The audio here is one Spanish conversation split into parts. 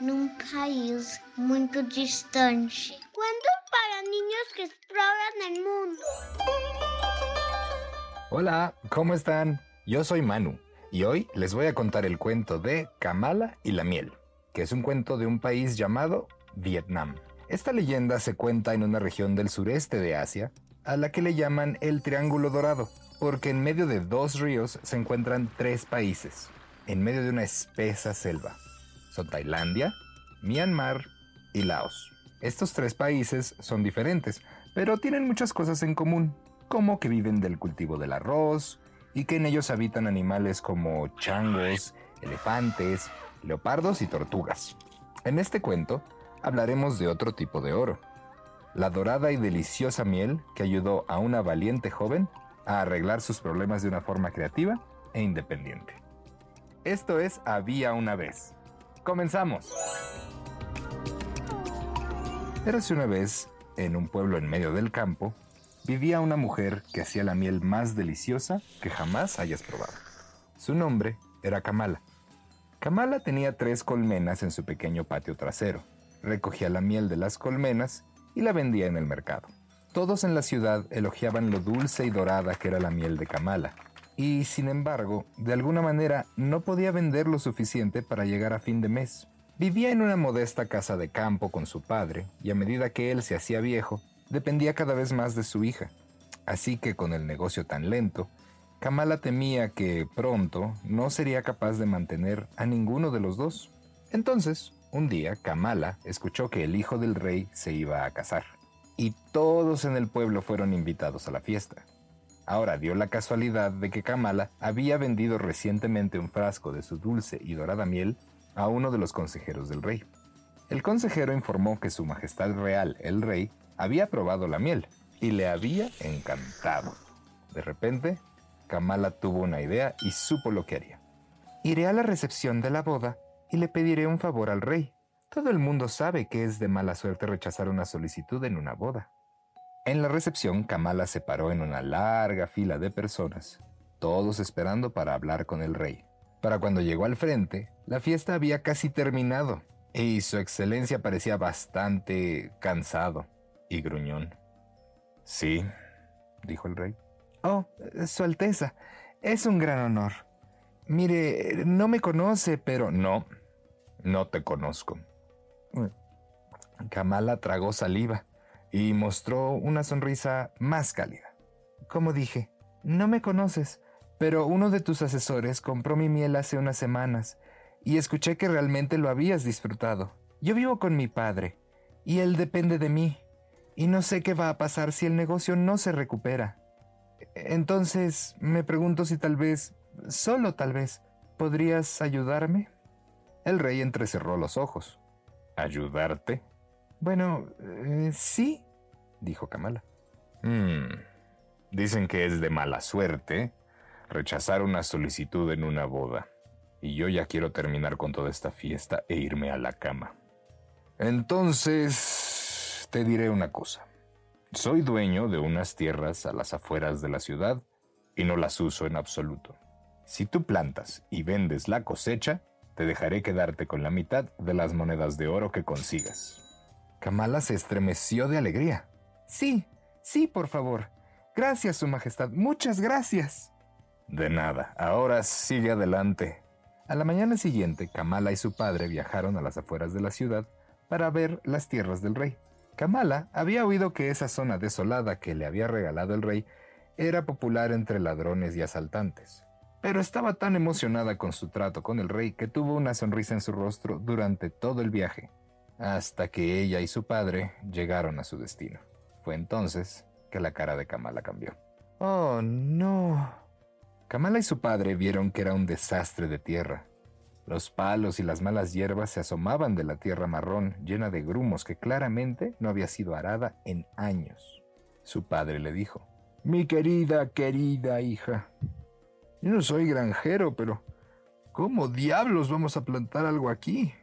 num país muito distante. Cuentos para niños que exploran el mundo. Hola, ¿cómo están? Yo soy Manu y hoy les voy a contar el cuento de Kamala y la miel, que es un cuento de un país llamado Vietnam. Esta leyenda se cuenta en una región del sureste de Asia, a la que le llaman el Triángulo Dorado, porque en medio de dos ríos se encuentran tres países, en medio de una espesa selva. Son Tailandia, Myanmar y Laos. Estos tres países son diferentes, pero tienen muchas cosas en común, como que viven del cultivo del arroz y que en ellos habitan animales como changos, elefantes, leopardos y tortugas. En este cuento hablaremos de otro tipo de oro, la dorada y deliciosa miel que ayudó a una valiente joven a arreglar sus problemas de una forma creativa e independiente. Esto es Había una vez. Comenzamos. Érase una vez, en un pueblo en medio del campo, vivía una mujer que hacía la miel más deliciosa que jamás hayas probado. Su nombre era Kamala. Kamala tenía tres colmenas en su pequeño patio trasero. Recogía la miel de las colmenas y la vendía en el mercado. Todos en la ciudad elogiaban lo dulce y dorada que era la miel de Kamala, y sin embargo, de alguna manera no podía vender lo suficiente para llegar a fin de mes. Vivía en una modesta casa de campo con su padre, y a medida que él se hacía viejo, dependía cada vez más de su hija. Así que con el negocio tan lento, Kamala temía que pronto no sería capaz de mantener a ninguno de los dos. Entonces, un día, Kamala escuchó que el hijo del rey se iba a casar, y todos en el pueblo fueron invitados a la fiesta. Ahora dio la casualidad de que Kamala había vendido recientemente un frasco de su dulce y dorada miel a uno de los consejeros del rey. El consejero informó que su Majestad Real, el rey, había probado la miel y le había encantado. De repente, Kamala tuvo una idea y supo lo que haría. Iré a la recepción de la boda y le pediré un favor al rey. Todo el mundo sabe que es de mala suerte rechazar una solicitud en una boda. En la recepción, Kamala se paró en una larga fila de personas, todos esperando para hablar con el rey. Para cuando llegó al frente, la fiesta había casi terminado y su excelencia parecía bastante cansado y gruñón. Sí, dijo el rey. Oh, Su Alteza, es un gran honor. Mire, no me conoce, pero no, no te conozco. Kamala tragó saliva y mostró una sonrisa más cálida. Como dije, no me conoces, pero uno de tus asesores compró mi miel hace unas semanas y escuché que realmente lo habías disfrutado. Yo vivo con mi padre y él depende de mí y no sé qué va a pasar si el negocio no se recupera. Entonces me pregunto si tal vez, solo tal vez, podrías ayudarme. El rey entrecerró los ojos. ¿Ayudarte? Bueno, eh, sí, dijo Kamala. Hmm, dicen que es de mala suerte rechazar una solicitud en una boda. Y yo ya quiero terminar con toda esta fiesta e irme a la cama. Entonces, te diré una cosa. Soy dueño de unas tierras a las afueras de la ciudad y no las uso en absoluto. Si tú plantas y vendes la cosecha, te dejaré quedarte con la mitad de las monedas de oro que consigas. Kamala se estremeció de alegría. Sí, sí, por favor. Gracias, Su Majestad. Muchas gracias. De nada. Ahora sigue adelante. A la mañana siguiente, Kamala y su padre viajaron a las afueras de la ciudad para ver las tierras del rey. Kamala había oído que esa zona desolada que le había regalado el rey era popular entre ladrones y asaltantes. pero estaba tan emocionada con su trato con el rey que tuvo una sonrisa en su rostro durante todo el viaje, hasta que ella y su padre llegaron a su destino. Fue entonces que la cara de Kamala cambió. Oh, no. Kamala y su padre vieron que era un desastre de tierra. Los palos y las malas hierbas se asomaban de la tierra marrón llena de grumos que claramente no había sido arada en años. Su padre le dijo, Mi querida, querida hija, yo no soy granjero, pero ¿cómo diablos vamos a plantar algo aquí?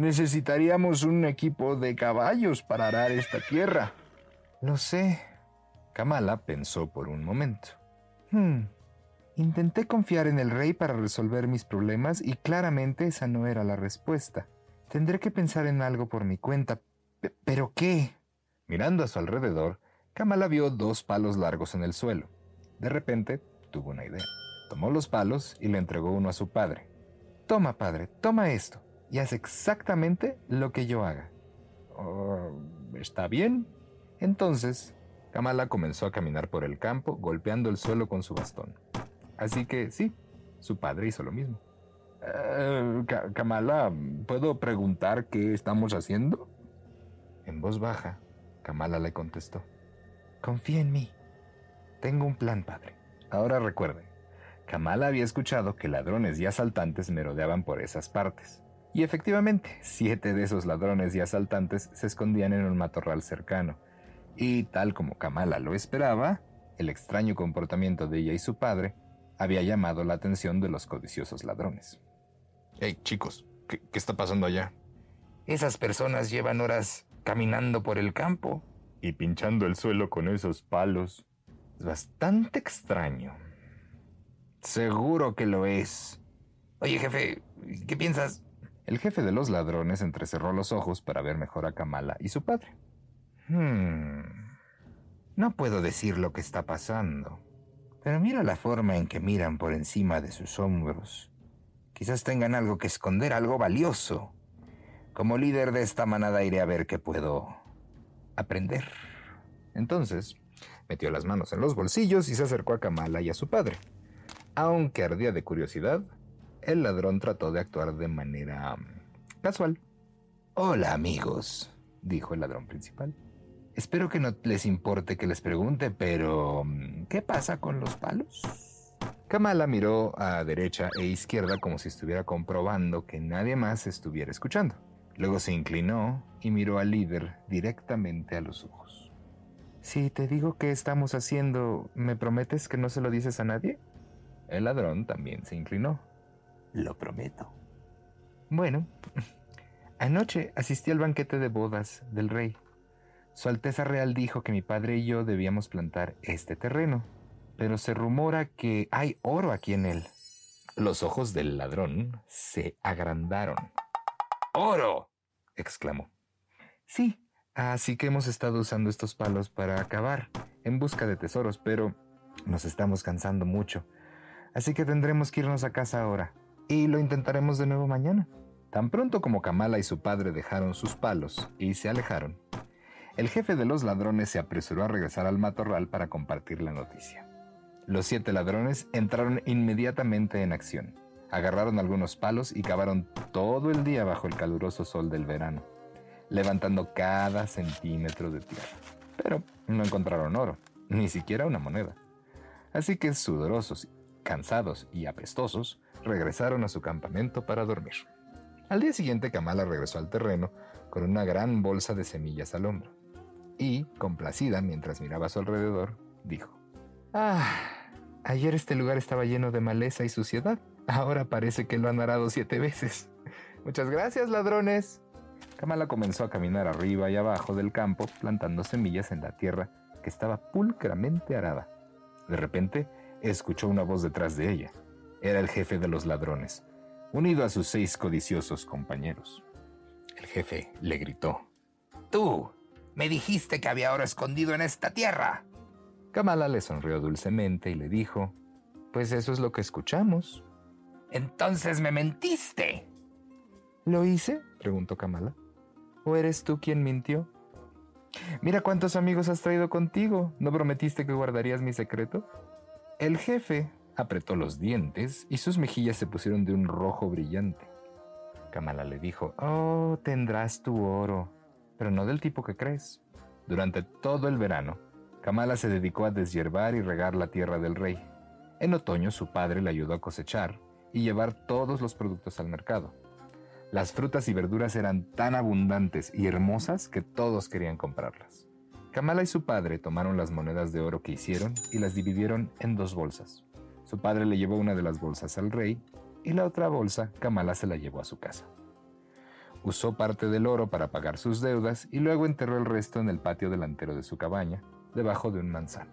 Necesitaríamos un equipo de caballos para arar esta tierra. Lo sé. Kamala pensó por un momento. Hmm. Intenté confiar en el rey para resolver mis problemas y claramente esa no era la respuesta. Tendré que pensar en algo por mi cuenta. ¿Pero qué? Mirando a su alrededor, Kamala vio dos palos largos en el suelo. De repente, tuvo una idea. Tomó los palos y le entregó uno a su padre. Toma, padre, toma esto y haz exactamente lo que yo haga. Oh, ¿Está bien? Entonces, Kamala comenzó a caminar por el campo, golpeando el suelo con su bastón. Así que sí, su padre hizo lo mismo. Eh, Kamala, ¿puedo preguntar qué estamos haciendo? En voz baja, Kamala le contestó. Confía en mí. Tengo un plan, padre. Ahora recuerde, Kamala había escuchado que ladrones y asaltantes merodeaban por esas partes. Y efectivamente, siete de esos ladrones y asaltantes se escondían en un matorral cercano. Y tal como Kamala lo esperaba, el extraño comportamiento de ella y su padre había llamado la atención de los codiciosos ladrones. Hey, chicos, ¿qué, ¿qué, está pasando allá? Esas personas llevan horas caminando por el campo y pinchando el suelo con esos palos. Es bastante extraño. Seguro que lo es. Oye, jefe, ¿qué piensas? El jefe de los ladrones entrecerró los ojos para ver mejor a Kamala y su padre. Hmm. No puedo decir lo que está pasando, pero mira la forma en que miran por encima de sus hombros. Quizás tengan algo que esconder, algo valioso. Como líder de esta manada iré a ver qué puedo aprender. Entonces, metió las manos en los bolsillos y se acercó a Kamala y a su padre. Aunque ardía de curiosidad, el ladrón trató de actuar de manera mm, casual. Hola amigos, dijo el ladrón principal. Espero que no les importe que les pregunte, pero mm, ¿qué pasa con los palos? Kamala miró a derecha e izquierda como si estuviera comprobando que nadie más estuviera escuchando. Luego se inclinó y miró al líder directamente a los ojos. Si te digo qué estamos haciendo, ¿me prometes que no se lo dices a nadie? El ladrón también se inclinó. Lo prometo. Bueno, anoche asistí al banquete de bodas del rey. Su Alteza Real dijo que mi padre y yo debíamos plantar este terreno, pero se rumora que hay oro aquí en él. Los ojos del ladrón se agrandaron. ¡Oro! exclamó. Sí, así que hemos estado usando estos palos para acabar, en busca de tesoros, pero nos estamos cansando mucho, así que tendremos que irnos a casa ahora y lo intentaremos de nuevo mañana. Tan pronto como Kamala y su padre dejaron sus palos y se alejaron, el jefe de los ladrones se apresuró a regresar al matorral para compartir la noticia. Los siete ladrones entraron inmediatamente en acción. Agarraron algunos palos y cavaron todo el día bajo el caluroso sol del verano, levantando cada centímetro de tierra. Pero no encontraron oro, ni siquiera una moneda. Así que sudorosos, cansados y apestosos, regresaron a su campamento para dormir. Al día siguiente, Kamala regresó al terreno con una gran bolsa de semillas al hombro. Y, complacida mientras miraba a su alrededor, dijo, Ah, ayer este lugar estaba lleno de maleza y suciedad. Ahora parece que lo han arado siete veces. Muchas gracias, ladrones. Kamala comenzó a caminar arriba y abajo del campo, plantando semillas en la tierra que estaba pulcramente arada. De repente, escuchó una voz detrás de ella. Era el jefe de los ladrones, unido a sus seis codiciosos compañeros. El jefe le gritó. Tú, me dijiste que había oro escondido en esta tierra. Kamala le sonrió dulcemente y le dijo, Pues eso es lo que escuchamos. Entonces me mentiste. ¿Lo hice? preguntó Kamala. ¿O eres tú quien mintió? Mira cuántos amigos has traído contigo. ¿No prometiste que guardarías mi secreto? El jefe apretó los dientes y sus mejillas se pusieron de un rojo brillante. Kamala le dijo, Oh, tendrás tu oro, pero no del tipo que crees. Durante todo el verano, Kamala se dedicó a deshiervar y regar la tierra del rey. En otoño su padre le ayudó a cosechar y llevar todos los productos al mercado. Las frutas y verduras eran tan abundantes y hermosas que todos querían comprarlas. Kamala y su padre tomaron las monedas de oro que hicieron y las dividieron en dos bolsas. Su padre le llevó una de las bolsas al rey y la otra bolsa Kamala se la llevó a su casa. Usó parte del oro para pagar sus deudas y luego enterró el resto en el patio delantero de su cabaña, debajo de un manzano.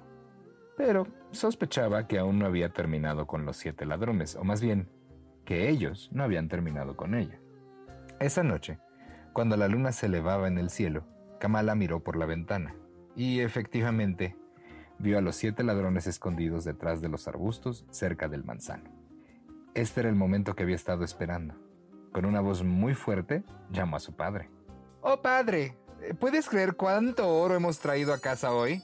Pero sospechaba que aún no había terminado con los siete ladrones, o más bien, que ellos no habían terminado con ella. Esa noche, cuando la luna se elevaba en el cielo, Kamala miró por la ventana y efectivamente vio a los siete ladrones escondidos detrás de los arbustos cerca del manzano. Este era el momento que había estado esperando. Con una voz muy fuerte, llamó a su padre. Oh padre, ¿puedes creer cuánto oro hemos traído a casa hoy?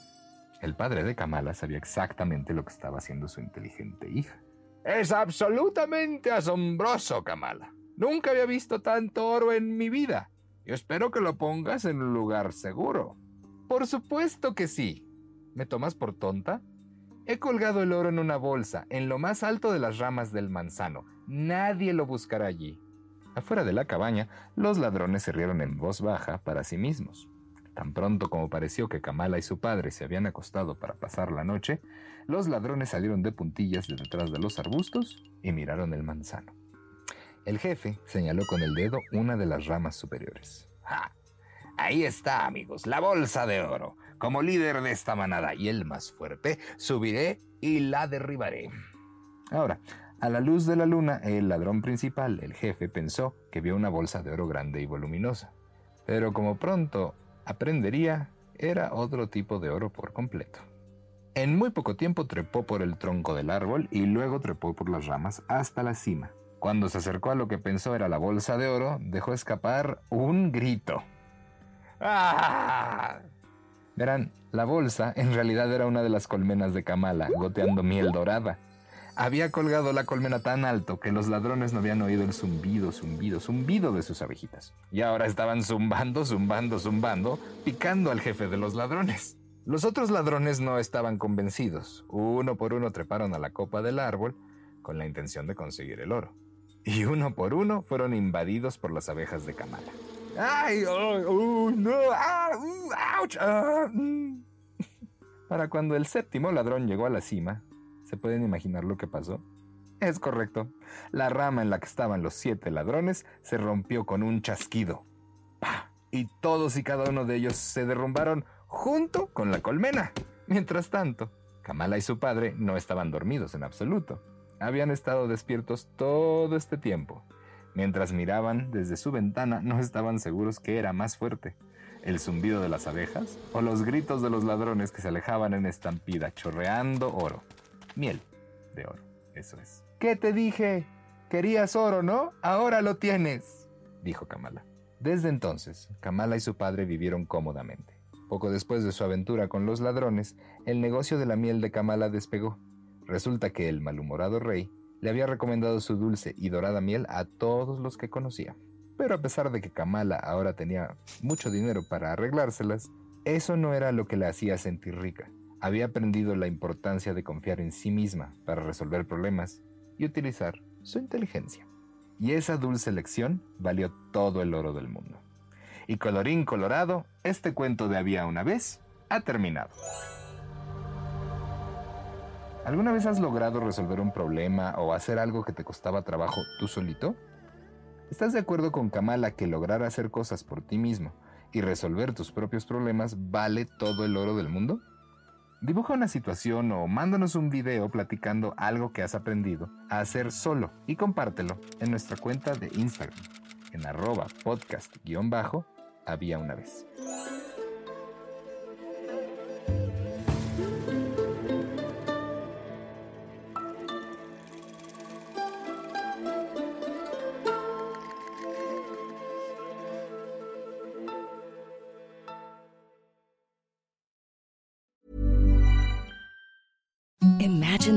El padre de Kamala sabía exactamente lo que estaba haciendo su inteligente hija. Es absolutamente asombroso, Kamala. Nunca había visto tanto oro en mi vida. Yo espero que lo pongas en un lugar seguro. Por supuesto que sí. ¿Me tomas por tonta? He colgado el oro en una bolsa, en lo más alto de las ramas del manzano. Nadie lo buscará allí. Afuera de la cabaña, los ladrones se rieron en voz baja para sí mismos. Tan pronto como pareció que Kamala y su padre se habían acostado para pasar la noche, los ladrones salieron de puntillas de detrás de los arbustos y miraron el manzano. El jefe señaló con el dedo una de las ramas superiores. ¡Ja! Ahí está, amigos, la bolsa de oro. Como líder de esta manada y el más fuerte, subiré y la derribaré. Ahora, a la luz de la luna, el ladrón principal, el jefe, pensó que vio una bolsa de oro grande y voluminosa. Pero como pronto aprendería, era otro tipo de oro por completo. En muy poco tiempo trepó por el tronco del árbol y luego trepó por las ramas hasta la cima. Cuando se acercó a lo que pensó era la bolsa de oro, dejó escapar un grito. ¡Ah! Verán, la bolsa en realidad era una de las colmenas de Kamala, goteando miel dorada. Había colgado la colmena tan alto que los ladrones no habían oído el zumbido, zumbido, zumbido de sus abejitas. Y ahora estaban zumbando, zumbando, zumbando, picando al jefe de los ladrones. Los otros ladrones no estaban convencidos. Uno por uno treparon a la copa del árbol con la intención de conseguir el oro y uno por uno fueron invadidos por las abejas de Kamala. ¡Ay! Oh, no! ¡Ah! Uh. Ah, mm. Para cuando el séptimo ladrón llegó a la cima, ¿se pueden imaginar lo que pasó? Es correcto. La rama en la que estaban los siete ladrones se rompió con un chasquido. ¡Pah! Y todos y cada uno de ellos se derrumbaron junto con la colmena. Mientras tanto, Kamala y su padre no estaban dormidos en absoluto habían estado despiertos todo este tiempo. Mientras miraban desde su ventana no estaban seguros qué era más fuerte, el zumbido de las abejas o los gritos de los ladrones que se alejaban en estampida chorreando oro. Miel de oro, eso es. ¿Qué te dije? Querías oro, ¿no? Ahora lo tienes, dijo Kamala. Desde entonces, Kamala y su padre vivieron cómodamente. Poco después de su aventura con los ladrones, el negocio de la miel de Kamala despegó Resulta que el malhumorado rey le había recomendado su dulce y dorada miel a todos los que conocía. Pero a pesar de que Kamala ahora tenía mucho dinero para arreglárselas, eso no era lo que la hacía sentir rica. Había aprendido la importancia de confiar en sí misma para resolver problemas y utilizar su inteligencia. Y esa dulce lección valió todo el oro del mundo. Y colorín colorado, este cuento de había una vez ha terminado. ¿Alguna vez has logrado resolver un problema o hacer algo que te costaba trabajo tú solito? ¿Estás de acuerdo con Kamala que lograr hacer cosas por ti mismo y resolver tus propios problemas vale todo el oro del mundo? Dibuja una situación o mándanos un video platicando algo que has aprendido a hacer solo y compártelo en nuestra cuenta de Instagram en arroba podcast-había una vez.